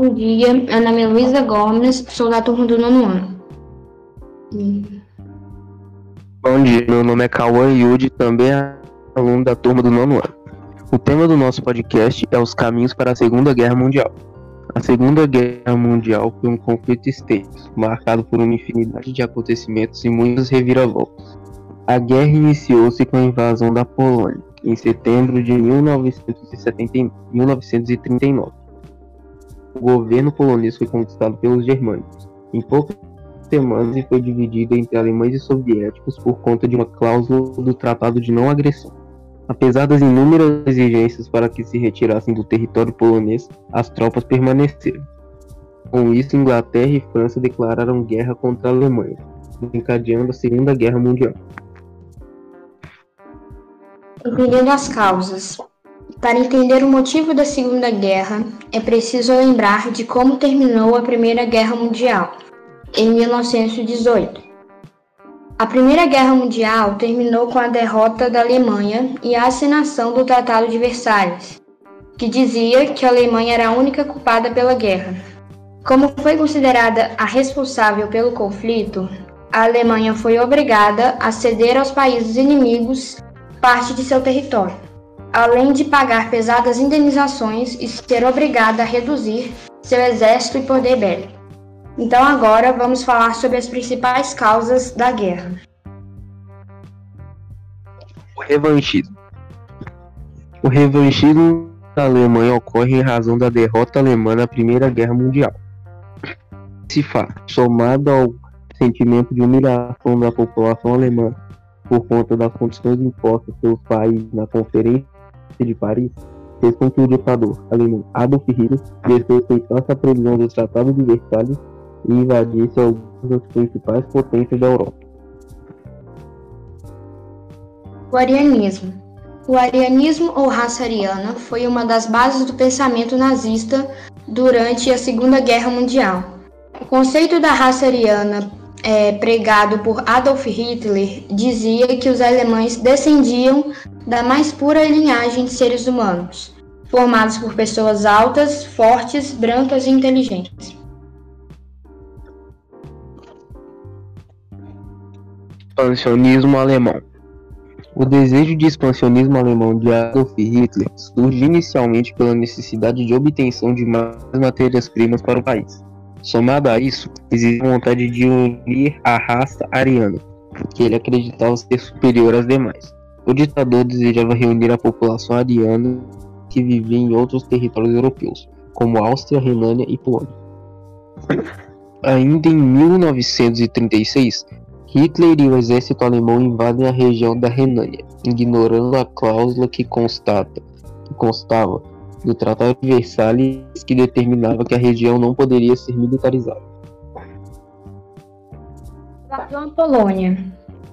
Bom dia, meu nome é Luísa Gomes, sou da turma do nono ano. Bom dia, meu nome é Cauã Yudi, também é aluno da turma do nono ano. O tema do nosso podcast é os caminhos para a Segunda Guerra Mundial. A Segunda Guerra Mundial foi um conflito extenso, marcado por uma infinidade de acontecimentos e muitas reviravoltas. A guerra iniciou-se com a invasão da Polônia, em setembro de 1939. O governo polonês foi conquistado pelos germânicos em poucas semanas e foi dividido entre alemães e soviéticos por conta de uma cláusula do Tratado de Não Agressão. Apesar das inúmeras exigências para que se retirassem do território polonês, as tropas permaneceram. Com isso, Inglaterra e França declararam guerra contra a Alemanha, desencadeando a Segunda Guerra Mundial. Entendendo as causas. Para entender o motivo da Segunda Guerra, é preciso lembrar de como terminou a Primeira Guerra Mundial, em 1918. A Primeira Guerra Mundial terminou com a derrota da Alemanha e a assinação do Tratado de Versalhes, que dizia que a Alemanha era a única culpada pela guerra. Como foi considerada a responsável pelo conflito, a Alemanha foi obrigada a ceder aos países inimigos parte de seu território, além de pagar pesadas indenizações e ser obrigada a reduzir seu exército e poder bélico. Então agora vamos falar sobre as principais causas da guerra. O revanchismo. O revanchismo da Alemanha ocorre em razão da derrota alemã na Primeira Guerra Mundial. Esse fato, somado ao sentimento de humilhação da população alemã por conta das condições impostas pelos países na Conferência de Paris, fez com que o ditador alemão Adolf Hitler desrespeitasse a previsão do Tratado de Versalhes e invadisse algumas das principais potências da Europa. O arianismo. O arianismo ou raça ariana foi uma das bases do pensamento nazista durante a Segunda Guerra Mundial. O conceito da raça ariana, é, pregado por Adolf Hitler, dizia que os alemães descendiam da mais pura linhagem de seres humanos, formados por pessoas altas, fortes, brancas e inteligentes. Expansionismo alemão. O desejo de expansionismo alemão de Adolf Hitler surge inicialmente pela necessidade de obtenção de mais matérias-primas para o país. Somado a isso, existe vontade de unir a raça ariana, que ele acreditava ser superior às demais. O ditador desejava reunir a população ariana que vivia em outros territórios europeus, como Áustria, Renânia e Polônia. Ainda em 1936, Hitler e o exército alemão invadem a região da Renânia, ignorando a cláusula que, constata, que constava do Tratado de Versalhes que determinava que a região não poderia ser militarizada. Invasão à Polônia.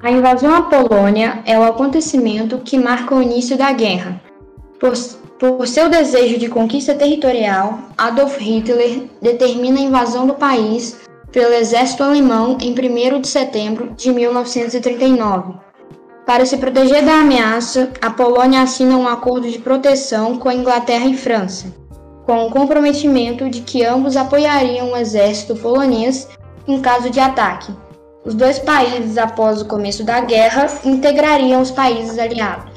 A invasão à Polônia é o acontecimento que marca o início da guerra. Por, por seu desejo de conquista territorial, Adolf Hitler determina a invasão do país pelo exército alemão em 1 de setembro de 1939. Para se proteger da ameaça, a Polônia assina um acordo de proteção com a Inglaterra e França, com o comprometimento de que ambos apoiariam o exército polonês em caso de ataque. Os dois países, após o começo da guerra, integrariam os países aliados.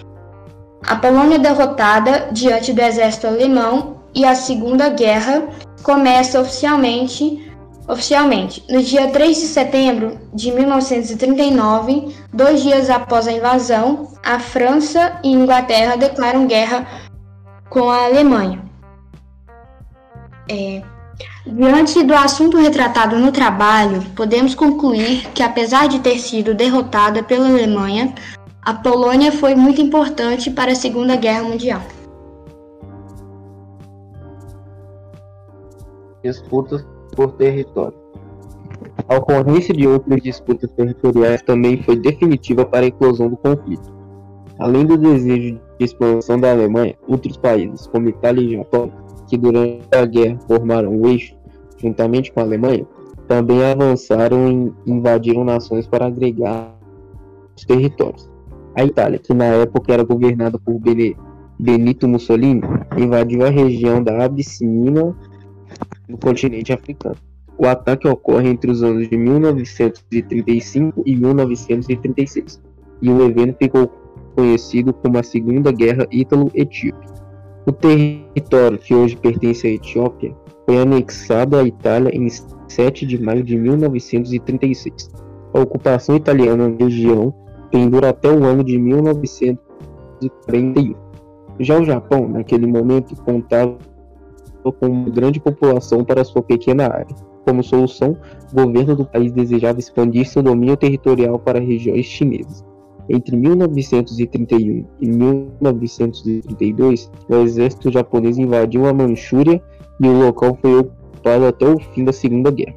A Polônia derrotada diante do exército alemão e a Segunda Guerra começa oficialmente Oficialmente, no dia 3 de setembro de 1939, dois dias após a invasão, a França e Inglaterra declaram guerra com a Alemanha. É, diante do assunto retratado no trabalho, podemos concluir que, apesar de ter sido derrotada pela Alemanha, a Polônia foi muito importante para a Segunda Guerra Mundial. Disputas por território. A ocorrência de outras disputas territoriais também foi definitiva para a eclosão do conflito. Além do desejo de expansão da Alemanha, outros países, como Itália e Japão, que durante a guerra formaram o eixo, juntamente com a Alemanha, também avançaram e invadiram nações para agregar os territórios. A Itália, que na época era governada por Benito Mussolini, invadiu a região da Abissínia no continente africano. O ataque ocorre entre os anos de 1935 e 1936, e o evento ficou conhecido como a Segunda Guerra Ítalo-Etíope. O território que hoje pertence à Etiópia foi anexado à Itália em 7 de maio de 1936. A ocupação italiana na região pendura até o ano de 1941. Já o Japão, naquele momento, contava com uma grande população para sua pequena área. Como solução, o governo do país desejava expandir seu domínio territorial para regiões chinesas. Entre 1931 e 1932, o exército japonês invadiu a Manchúria e o local foi ocupado até o fim da Segunda Guerra.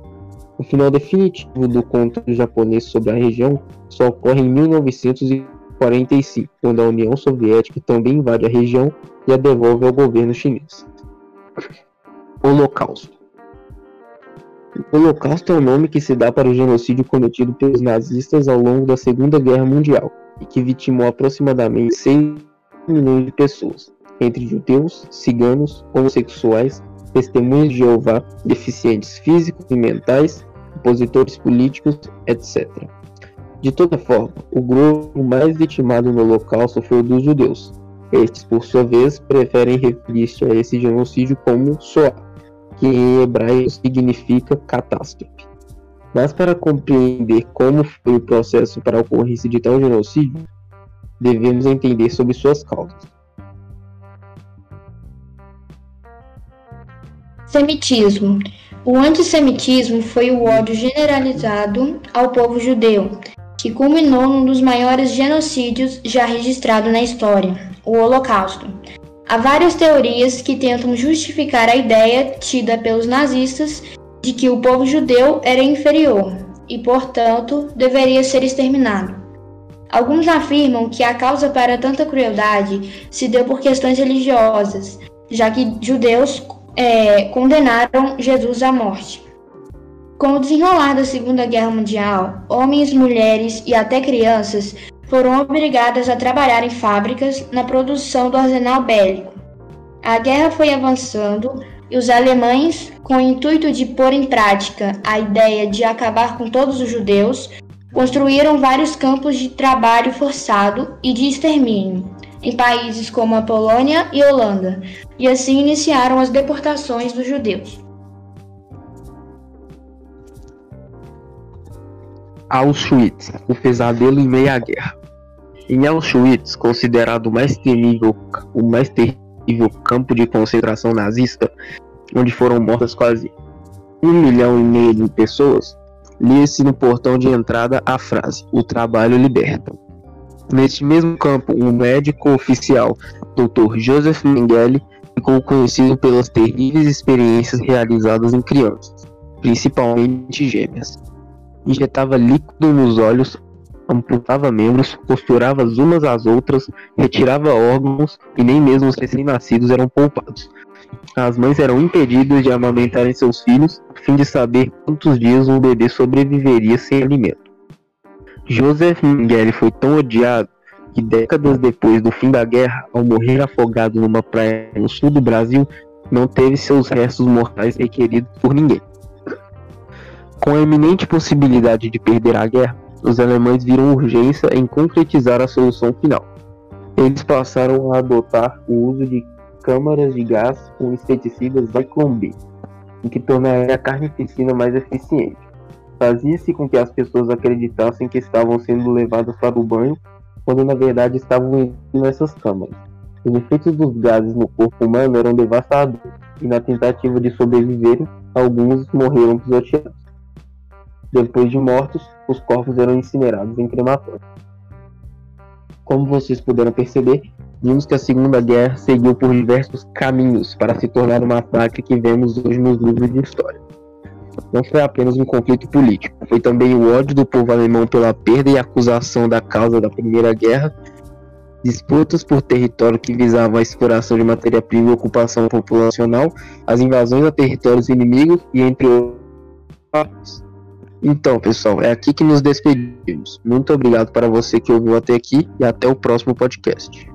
O final definitivo do controle japonês sobre a região só ocorre em 1945, quando a União Soviética também invade a região e a devolve ao governo chinês. Holocausto o Holocausto é o nome que se dá para o genocídio cometido pelos nazistas ao longo da Segunda Guerra Mundial e que vitimou aproximadamente 6 milhões de pessoas, entre judeus, ciganos, homossexuais, testemunhas de Jeová, deficientes físicos e mentais, opositores políticos, etc. De toda forma, o grupo mais vitimado no Holocausto foi o dos judeus. Estes, por sua vez, preferem referir-se a esse genocídio como Shoah que em hebraico significa catástrofe. Mas para compreender como foi o processo para a ocorrência de tal genocídio, devemos entender sobre suas causas. Semitismo. O antissemitismo foi o ódio generalizado ao povo judeu, que culminou num dos maiores genocídios já registrado na história, o Holocausto. Há várias teorias que tentam justificar a ideia tida pelos nazistas de que o povo judeu era inferior e, portanto, deveria ser exterminado. Alguns afirmam que a causa para tanta crueldade se deu por questões religiosas, já que judeus é, condenaram Jesus à morte. Com o desenrolar da Segunda Guerra Mundial, homens, mulheres e até crianças foram obrigadas a trabalhar em fábricas na produção do arsenal bélico. A guerra foi avançando e os alemães, com o intuito de pôr em prática a ideia de acabar com todos os judeus, construíram vários campos de trabalho forçado e de extermínio em países como a Polônia e Holanda, e assim iniciaram as deportações dos judeus. Auschwitz, o pesadelo em meia guerra. Em Auschwitz, considerado o mais o mais terrível campo de concentração nazista, onde foram mortas quase um milhão e meio de pessoas, lia-se no portão de entrada a frase: "O trabalho liberta". Neste mesmo campo, um médico oficial, Dr. Joseph Mengele, ficou conhecido pelas terríveis experiências realizadas em crianças, principalmente gêmeas. Injetava líquido nos olhos amputava membros, costurava as umas às outras, retirava órgãos e nem mesmo os recém-nascidos eram poupados. As mães eram impedidas de amamentarem seus filhos, a fim de saber quantos dias um bebê sobreviveria sem alimento. Joseph Mengele foi tão odiado que décadas depois do fim da guerra, ao morrer afogado numa praia no sul do Brasil, não teve seus restos mortais requeridos por ninguém. Com a iminente possibilidade de perder a guerra, os alemães viram urgência em concretizar a solução final. Eles passaram a adotar o uso de câmaras de gás com inseticidas Zyklon B, o que tornaria a carnificina mais eficiente. Fazia-se com que as pessoas acreditassem que estavam sendo levadas para o banho, quando na verdade estavam indo nessas câmaras. Os efeitos dos gases no corpo humano eram devastadores, e na tentativa de sobreviverem, alguns morreram pisoteados. Depois de mortos, os corpos eram incinerados em crematório. Como vocês puderam perceber, vimos que a Segunda Guerra seguiu por diversos caminhos para se tornar uma massacre que vemos hoje nos livros de história. Não foi apenas um conflito político, foi também o ódio do povo alemão pela perda e acusação da causa da Primeira Guerra, disputas por território que visavam a exploração de matéria-prima e ocupação populacional, as invasões a territórios inimigos e entre outros. Então, pessoal, é aqui que nos despedimos. Muito obrigado para você que ouviu até aqui e até o próximo podcast.